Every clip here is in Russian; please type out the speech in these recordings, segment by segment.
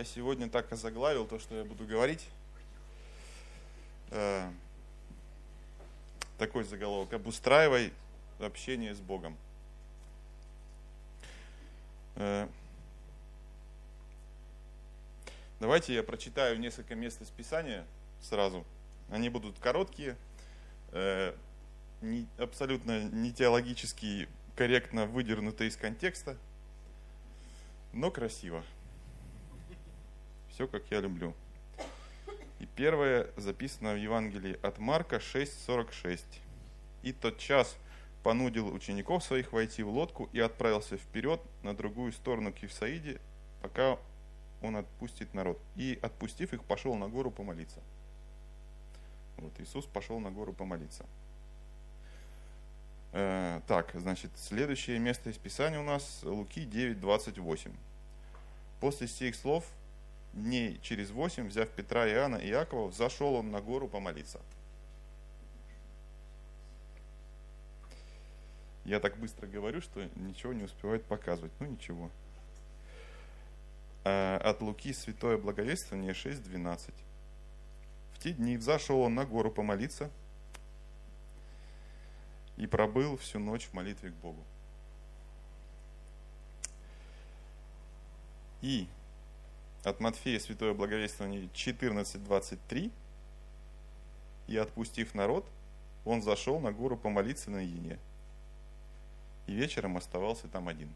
Я сегодня так озаглавил то, что я буду говорить. Э, такой заголовок. Обустраивай общение с Богом. Э, давайте я прочитаю несколько мест из Писания сразу. Они будут короткие, э, абсолютно не теологически корректно выдернуты из контекста, но красиво. Все, как я люблю. И первое записано в Евангелии от Марка 6.46. «И тот час понудил учеников своих войти в лодку и отправился вперед на другую сторону Кивсаиде, пока он отпустит народ. И, отпустив их, пошел на гору помолиться». Вот Иисус пошел на гору помолиться. Э, так, значит, следующее место из Писания у нас Луки 9.28. После сих слов дней через восемь, взяв Петра, Иоанна и Иакова, зашел он на гору помолиться. Я так быстро говорю, что ничего не успевает показывать. Ну ничего. А, от Луки Святое Благовествование 6.12. В те дни взошел он на гору помолиться и пробыл всю ночь в молитве к Богу. И от Матфея Святое Благовествование 14.23. И отпустив народ, он зашел на гору помолиться наедине. И вечером оставался там один.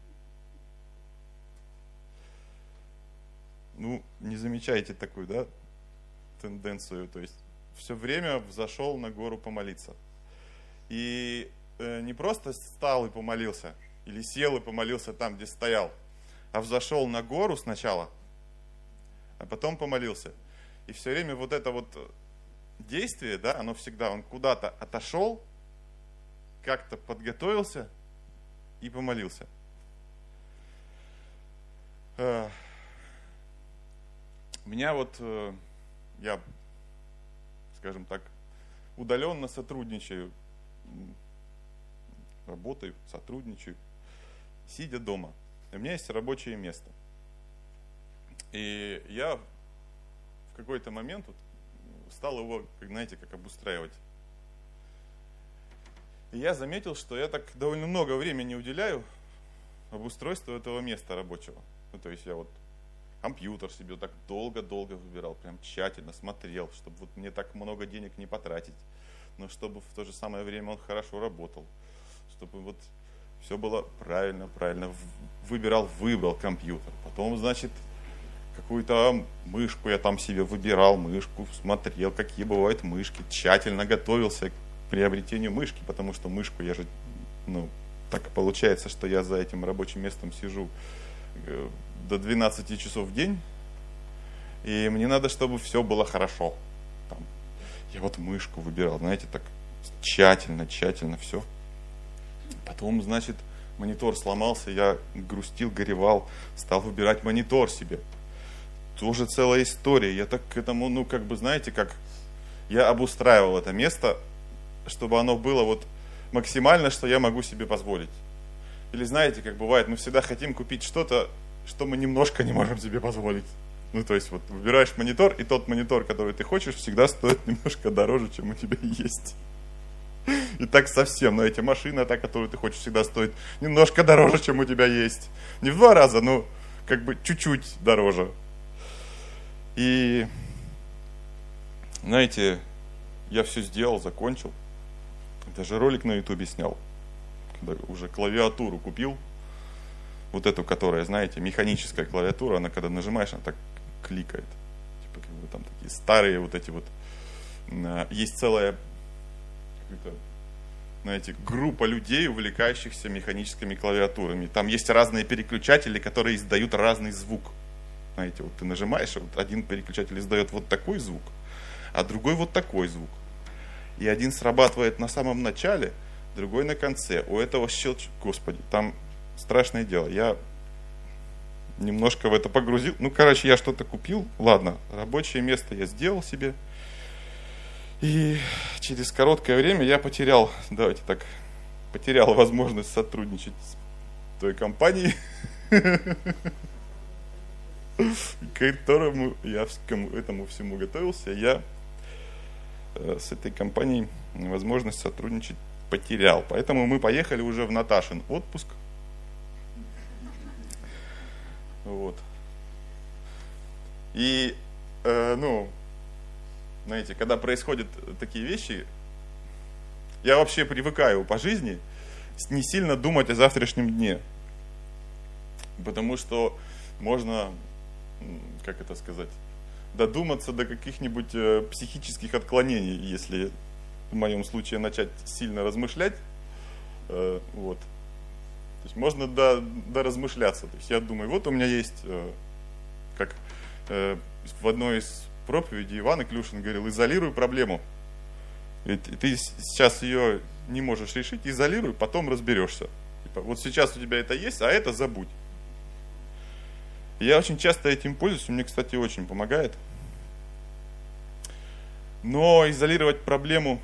Ну, не замечаете такую, да, тенденцию. То есть все время взошел на гору помолиться. И э, не просто стал и помолился, или сел и помолился там, где стоял, а взошел на гору сначала – а потом помолился. И все время вот это вот действие, да, оно всегда, он куда-то отошел, как-то подготовился и помолился. У меня вот, э, я, скажем так, удаленно сотрудничаю, работаю, сотрудничаю, сидя дома. У меня есть рабочее место – и я в какой-то момент вот стал его, знаете, как обустраивать. И я заметил, что я так довольно много времени уделяю обустройству этого места рабочего. Ну, то есть я вот компьютер себе так долго-долго выбирал, прям тщательно смотрел, чтобы вот мне так много денег не потратить, но чтобы в то же самое время он хорошо работал, чтобы вот все было правильно, правильно выбирал, выбрал компьютер. Потом, значит, какую-то мышку я там себе выбирал, мышку, смотрел, какие бывают мышки, тщательно готовился к приобретению мышки, потому что мышку я же, ну, так получается, что я за этим рабочим местом сижу э, до 12 часов в день, и мне надо, чтобы все было хорошо. Там, я вот мышку выбирал, знаете, так тщательно, тщательно все. Потом, значит, монитор сломался, я грустил, горевал, стал выбирать монитор себе тоже целая история. Я так к этому, ну, как бы, знаете, как я обустраивал это место, чтобы оно было вот максимально, что я могу себе позволить. Или знаете, как бывает, мы всегда хотим купить что-то, что мы немножко не можем себе позволить. Ну, то есть, вот выбираешь монитор, и тот монитор, который ты хочешь, всегда стоит немножко дороже, чем у тебя есть. И так совсем, но эти машины, та, которую ты хочешь, всегда стоит немножко дороже, чем у тебя есть. Не в два раза, но как бы чуть-чуть дороже. И, знаете, я все сделал, закончил. Даже ролик на ютубе снял. Когда уже клавиатуру купил. Вот эту, которая, знаете, механическая клавиатура, она когда нажимаешь, она так кликает. Типа, как бы там такие старые вот эти вот. Есть целая знаете, группа людей, увлекающихся механическими клавиатурами. Там есть разные переключатели, которые издают разный звук. Знаете, вот ты нажимаешь, вот один переключатель издает вот такой звук, а другой вот такой звук. И один срабатывает на самом начале, другой на конце. У этого щелчка, господи, там страшное дело. Я немножко в это погрузил. Ну, короче, я что-то купил. Ладно, рабочее место я сделал себе. И через короткое время я потерял, давайте так, потерял возможность сотрудничать с той компанией. к которому я к этому всему готовился, я э, с этой компанией возможность сотрудничать потерял. Поэтому мы поехали уже в Наташин отпуск. Вот. И, э, ну, знаете, когда происходят такие вещи, я вообще привыкаю по жизни не сильно думать о завтрашнем дне. Потому что можно, как это сказать, додуматься до каких-нибудь э, психических отклонений, если в моем случае начать сильно размышлять. Э, вот. То есть можно до, до размышляться. То есть я думаю, вот у меня есть, э, как в одной из проповедей Иван Иклюшин говорил, изолируй проблему. Ведь ты сейчас ее не можешь решить, изолируй, потом разберешься. Типа, вот сейчас у тебя это есть, а это забудь. Я очень часто этим пользуюсь, мне, кстати, очень помогает. Но изолировать проблему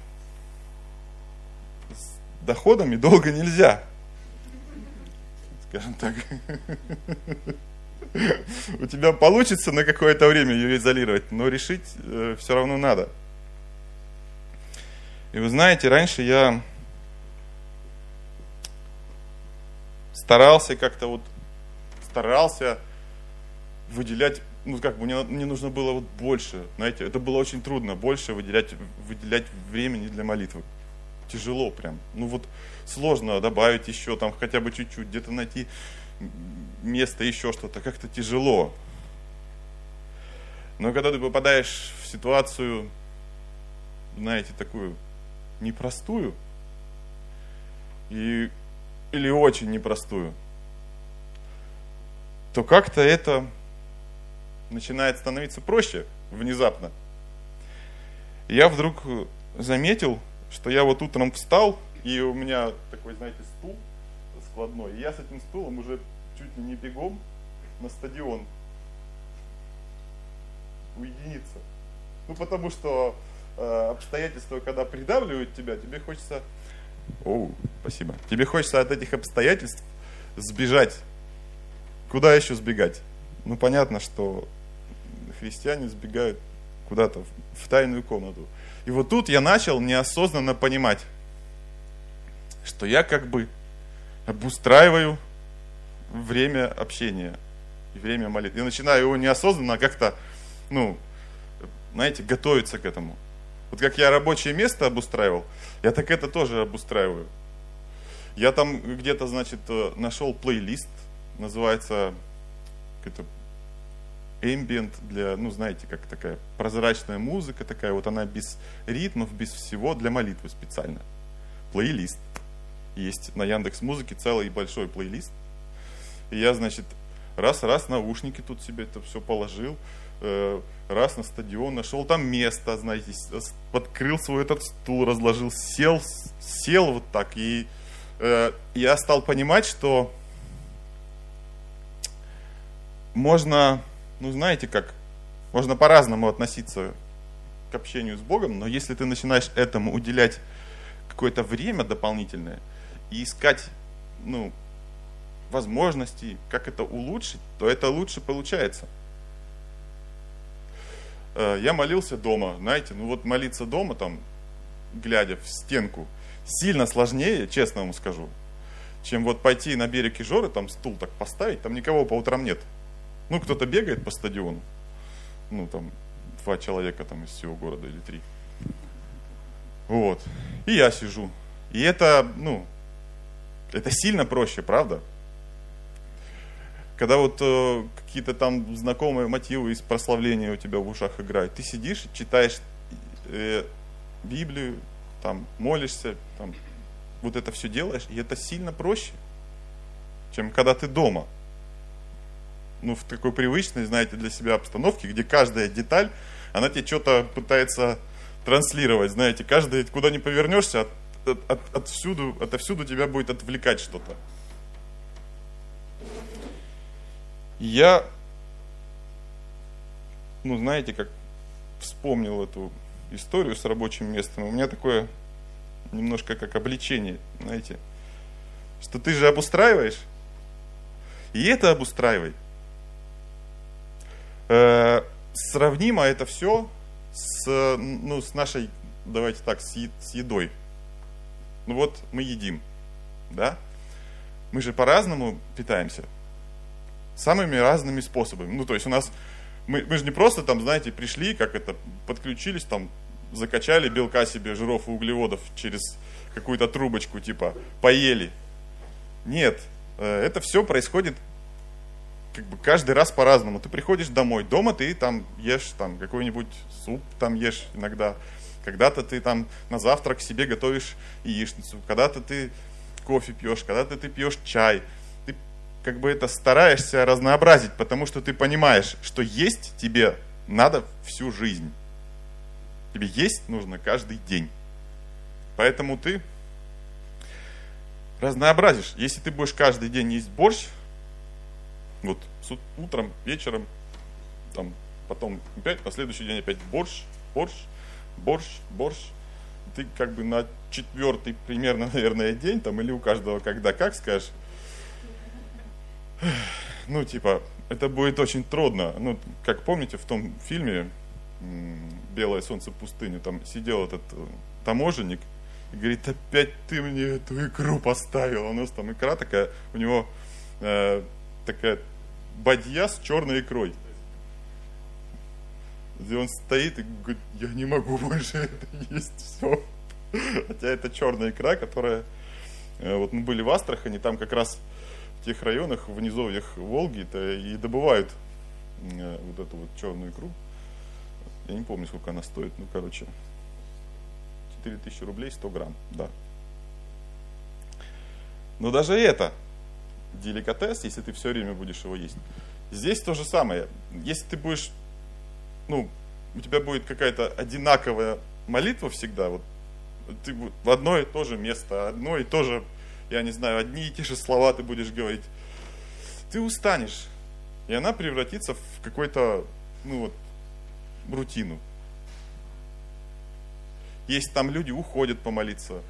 с доходами долго нельзя. Скажем так. У тебя получится на какое-то время ее изолировать, но решить э, все равно надо. И вы знаете, раньше я старался как-то вот, старался выделять, ну как бы мне, мне нужно было вот больше, знаете, это было очень трудно, больше выделять, выделять времени для молитвы. Тяжело прям. Ну вот сложно добавить еще там хотя бы чуть-чуть, где-то найти место, еще что-то, как-то тяжело. Но когда ты попадаешь в ситуацию, знаете, такую непростую, и, или очень непростую, то как-то это начинает становиться проще внезапно. Я вдруг заметил, что я вот утром встал, и у меня такой, знаете, стул складной. И я с этим стулом уже чуть ли не бегом на стадион уединиться. Ну, потому что э, обстоятельства, когда придавливают тебя, тебе хочется... О, спасибо. Тебе хочется от этих обстоятельств сбежать. Куда еще сбегать? Ну, понятно, что христиане сбегают куда-то в тайную комнату. И вот тут я начал неосознанно понимать, что я как бы обустраиваю время общения и время молитвы. Я начинаю его неосознанно как-то, ну, знаете, готовиться к этому. Вот как я рабочее место обустраивал, я так это тоже обустраиваю. Я там где-то, значит, э, нашел плейлист, называется ambient для, ну, знаете, как такая прозрачная музыка такая, вот она без ритмов, без всего, для молитвы специально. Плейлист. Есть на Яндекс Музыке целый большой плейлист. И я, значит, раз-раз наушники тут себе это все положил, э, раз на стадион нашел там место, знаете, открыл свой этот стул, разложил, сел, сел вот так, и э, я стал понимать, что можно, ну знаете как, можно по-разному относиться к общению с Богом, но если ты начинаешь этому уделять какое-то время дополнительное и искать, ну, возможностей, как это улучшить, то это лучше получается. Э, я молился дома, знаете, ну вот молиться дома, там, глядя в стенку, сильно сложнее, честно вам скажу, чем вот пойти на берег Ижоры, там стул так поставить, там никого по утрам нет. Ну, кто-то бегает по стадиону, ну, там, два человека там из всего города или три. Вот. И я сижу. И это, ну, это сильно проще, правда? когда вот э, какие-то там знакомые мотивы из прославления у тебя в ушах играют, ты сидишь, читаешь э, Библию, там молишься, там вот это все делаешь, и это сильно проще, чем когда ты дома. Ну, в такой привычной, знаете, для себя обстановке, где каждая деталь, она тебе что-то пытается транслировать, знаете, каждый, куда не повернешься, от, от, от, отсюда, отовсюду тебя будет отвлекать что-то. я, ну, знаете, как вспомнил эту историю с рабочим местом, у меня такое немножко как обличение, знаете, что ты же обустраиваешь, и это обустраивай. Э, сравнимо это все с, ну, с нашей, давайте так, с, с едой. Ну вот мы едим, да? Мы же по-разному питаемся. Самыми разными способами. Ну, то есть у нас, мы, мы же не просто там, знаете, пришли, как это, подключились там, закачали белка себе, жиров и углеводов через какую-то трубочку, типа, поели. Нет, э, это все происходит как бы каждый раз по-разному. Ты приходишь домой, дома ты там ешь там какой-нибудь суп, там ешь иногда. Когда-то ты там на завтрак себе готовишь яичницу, когда-то ты кофе пьешь, когда-то ты пьешь чай. Ты как бы это стараешься разнообразить, потому что ты понимаешь, что есть тебе надо всю жизнь. Тебе есть нужно каждый день. Поэтому ты разнообразишь. Если ты будешь каждый день есть борщ, вот утром, вечером, там, потом опять, на следующий день опять борщ, борщ, борщ, борщ. Ты как бы на четвертый примерно, наверное, день, там, или у каждого когда как скажешь, ну, типа, это будет очень трудно. Ну, как помните, в том фильме «Белое солнце пустыни», там сидел этот э, таможенник и говорит, опять ты мне эту икру поставил. У нас там икра такая, у него э, такая бадья с черной икрой. Где он стоит и говорит, я не могу больше это есть, все. Хотя это черная икра, которая... Э, вот мы были в Астрахани, там как раз в тех районах, в низовьях Волги-то и добывают э, вот эту вот черную икру. Я не помню, сколько она стоит, ну, короче, 4000 рублей 100 грамм, да. Но даже это деликатес, если ты все время будешь его есть. Здесь то же самое. Если ты будешь, ну, у тебя будет какая-то одинаковая молитва всегда, вот ты в одно и то же место, одно и то же, я не знаю, одни и те же слова ты будешь говорить, ты устанешь, и она превратится в какой-то, ну вот, рутину. Есть там люди уходят помолиться,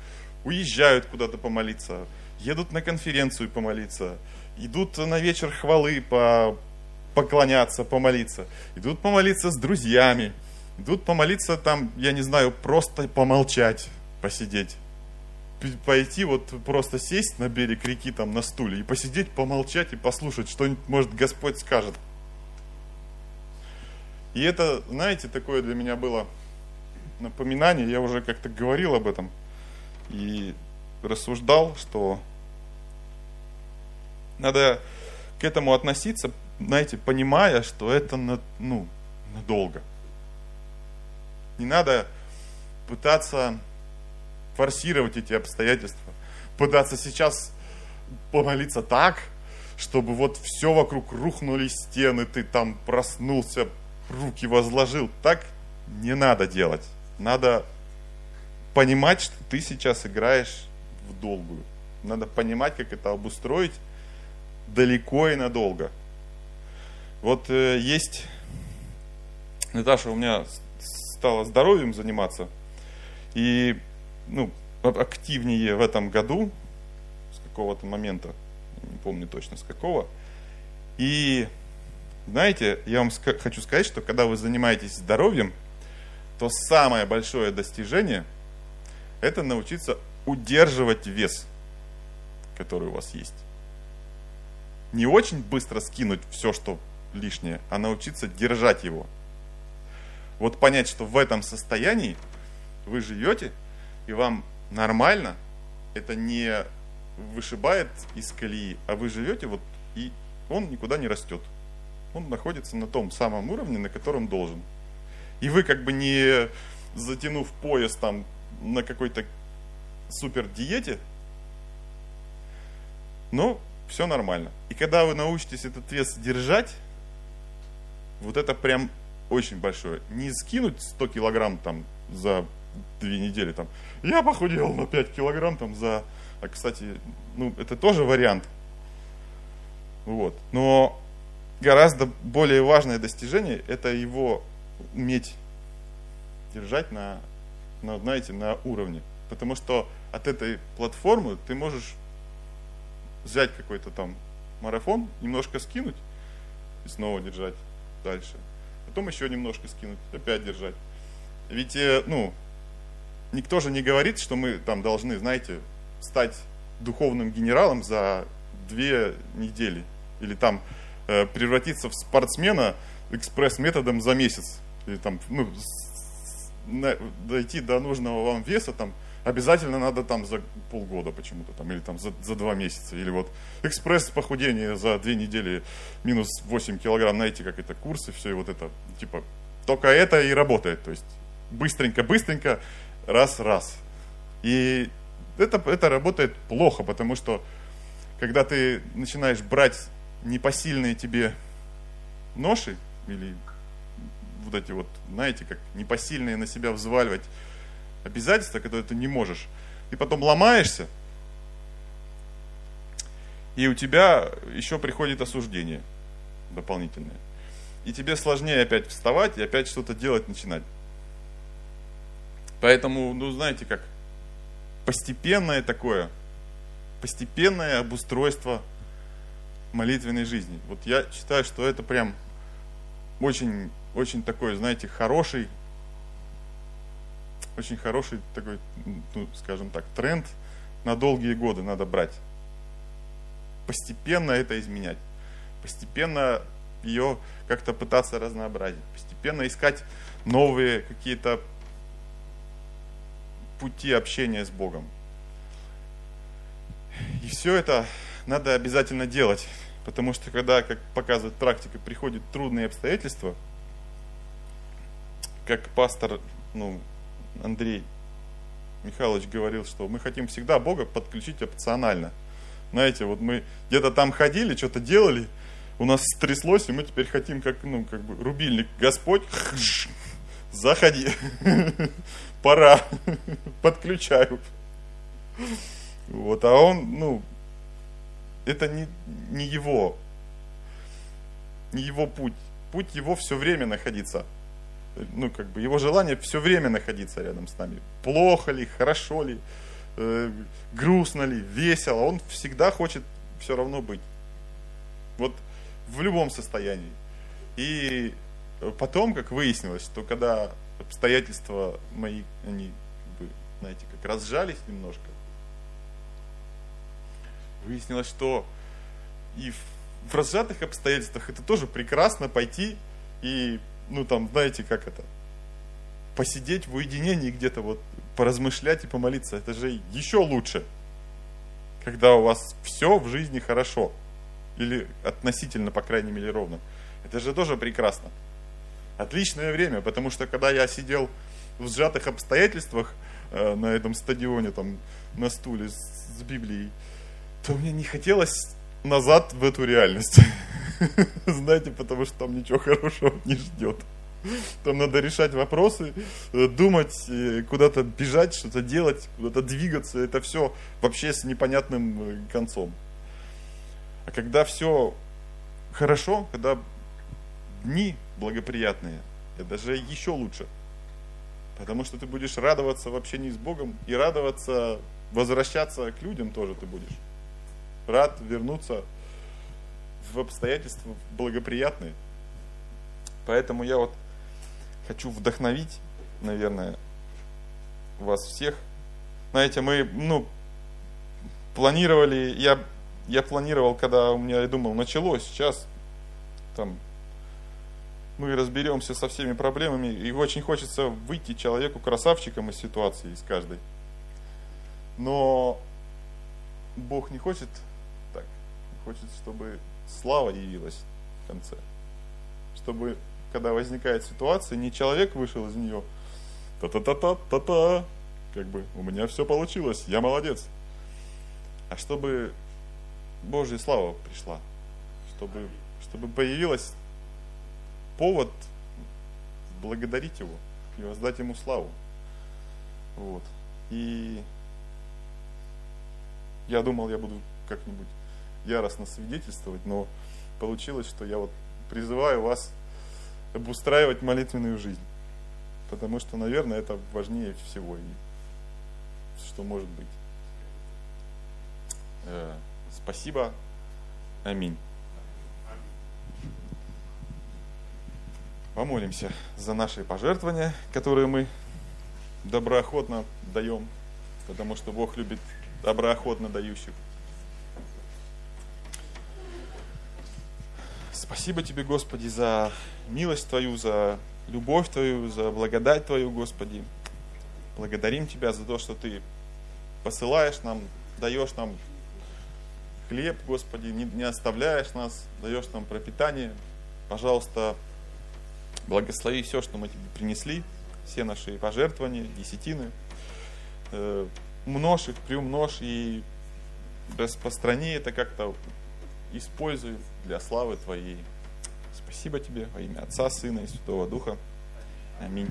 уезжают куда-то помолиться, едут на конференцию помолиться, идут на вечер хвалы по, поклоняться, помолиться, идут помолиться с друзьями, идут помолиться там, я не знаю, просто помолчать, посидеть. Пойти вот просто сесть на берег реки там на стуле и посидеть, помолчать и послушать, что может Господь скажет. И это, знаете, такое для меня было напоминание, я уже как-то говорил об этом и рассуждал, что надо к этому относиться, знаете, понимая, что это на, ну, надолго. Не надо пытаться форсировать эти обстоятельства, пытаться сейчас помолиться так, чтобы вот все вокруг рухнули стены, ты там проснулся, руки возложил. Так не надо делать. Надо понимать, что ты сейчас играешь в долгую. Надо понимать, как это обустроить далеко и надолго. Вот э, есть, Наташа у меня стала здоровьем заниматься, и ну, активнее в этом году, с какого-то момента, не помню точно с какого, и знаете, я вам хочу сказать, что когда вы занимаетесь здоровьем, то самое большое достижение – это научиться удерживать вес, который у вас есть не очень быстро скинуть все, что лишнее, а научиться держать его. Вот понять, что в этом состоянии вы живете, и вам нормально, это не вышибает из колеи, а вы живете вот, и он никуда не растет. Он находится на том самом уровне, на котором должен. И вы как бы не затянув пояс там на какой-то супер диете, но все нормально. И когда вы научитесь этот вес держать, вот это прям очень большое. Не скинуть 100 килограмм там за две недели там. Я похудел на 5 килограмм там за... А, кстати, ну, это тоже вариант. Вот. Но гораздо более важное достижение – это его уметь держать на, на, знаете, на уровне. Потому что от этой платформы ты можешь взять какой-то там марафон, немножко скинуть и снова держать дальше. потом еще немножко скинуть, опять держать. Ведь, э, ну, никто же не говорит, что мы там должны, знаете, стать духовным генералом за две недели. Или там э, превратиться в спортсмена экспресс-методом за месяц. Или там, ну, дойти до нужного вам веса там обязательно надо там за полгода почему-то там, или там за, за два месяца, или вот экспресс похудение за две недели минус 8 килограмм, знаете, как это, курсы, все и вот это, типа, только это и работает, то есть быстренько-быстренько, раз-раз. И это, это работает плохо, потому что когда ты начинаешь брать непосильные тебе ноши, или вот эти вот, знаете, как непосильные на себя взваливать обязательства, которые ты не можешь, и потом ломаешься, и у тебя еще приходит осуждение дополнительное. И тебе сложнее опять вставать и опять что-то делать начинать. Поэтому, ну, знаете, как постепенное такое, постепенное обустройство молитвенной жизни. Вот я считаю, что это прям очень, очень такой, знаете, хороший, очень хороший такой, ну, скажем так, тренд на долгие годы надо брать. Постепенно это изменять. Постепенно ее как-то пытаться разнообразить. Постепенно искать новые какие-то пути общения с Богом. И все это надо обязательно делать, потому что когда, как показывает практика, приходят трудные обстоятельства, как пастор ну, Андрей Михайлович говорил, что мы хотим всегда Бога подключить опционально. Знаете, вот мы где-то там ходили, что-то делали, у нас стряслось, и мы теперь хотим, как, ну, как бы, рубильник, Господь, заходи, пора, подключаю. Вот, а он, ну, это не, не его, не его путь. Путь его все время находиться. Ну, как бы его желание все время находиться рядом с нами. Плохо ли, хорошо ли, э, грустно ли, весело. Он всегда хочет все равно быть. Вот в любом состоянии. И потом, как выяснилось, что когда обстоятельства мои, они, как бы, знаете, как разжались немножко, выяснилось, что и в, в разжатых обстоятельствах это тоже прекрасно пойти и, ну там, знаете, как это, посидеть в уединении где-то вот, поразмышлять и помолиться. Это же еще лучше, когда у вас все в жизни хорошо. Или относительно, по крайней мере, ровно. Это же тоже прекрасно. Отличное время, потому что когда я сидел в сжатых обстоятельствах э, на этом стадионе, там, на стуле с, с Библией, то мне не хотелось назад в эту реальность. Знаете, потому что там ничего хорошего не ждет. Там надо решать вопросы, э, думать, э, куда-то бежать, что-то делать, куда-то двигаться. Это все вообще с непонятным э, концом. А когда все хорошо, когда дни благоприятные, это же еще лучше. Потому что ты будешь радоваться в общении с Богом и радоваться, возвращаться к людям тоже ты будешь рад вернуться в обстоятельства благоприятные. Поэтому я вот хочу вдохновить, наверное, вас всех. Знаете, мы, ну, планировали, я, я планировал, когда у меня, я думал, началось, сейчас там мы разберемся со всеми проблемами, и очень хочется выйти человеку красавчиком из ситуации, из каждой. Но Бог не хочет хочет, чтобы слава явилась в конце. Чтобы, когда возникает ситуация, не человек вышел из нее, та-та-та-та-та-та, как бы у меня все получилось, я молодец. А чтобы Божья слава пришла, чтобы, чтобы появилась повод благодарить Его и воздать Ему славу. Вот. И я думал, я буду как-нибудь яростно свидетельствовать, но получилось, что я вот призываю вас обустраивать молитвенную жизнь. Потому что, наверное, это важнее всего, и что может быть. Э, спасибо. Аминь. Помолимся за наши пожертвования, которые мы доброохотно даем, потому что Бог любит доброохотно дающих. Спасибо Тебе, Господи, за милость Твою, за любовь Твою, за благодать Твою, Господи. Благодарим Тебя за то, что Ты посылаешь нам, даешь нам хлеб, Господи, не, не оставляешь нас, даешь нам пропитание. Пожалуйста, благослови все, что мы Тебе принесли, все наши пожертвования, десятины. Э, множь их, приумножь и распространи это как-то, используй для славы Твоей. Спасибо Тебе во имя Отца, Сына и Святого Духа. Аминь.